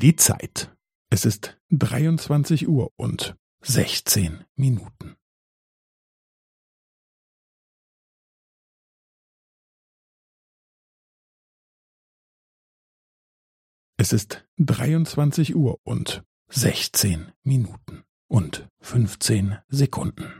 Die Zeit. Es ist 23 Uhr und 16 Minuten. Es ist 23 Uhr und 16 Minuten und 15 Sekunden.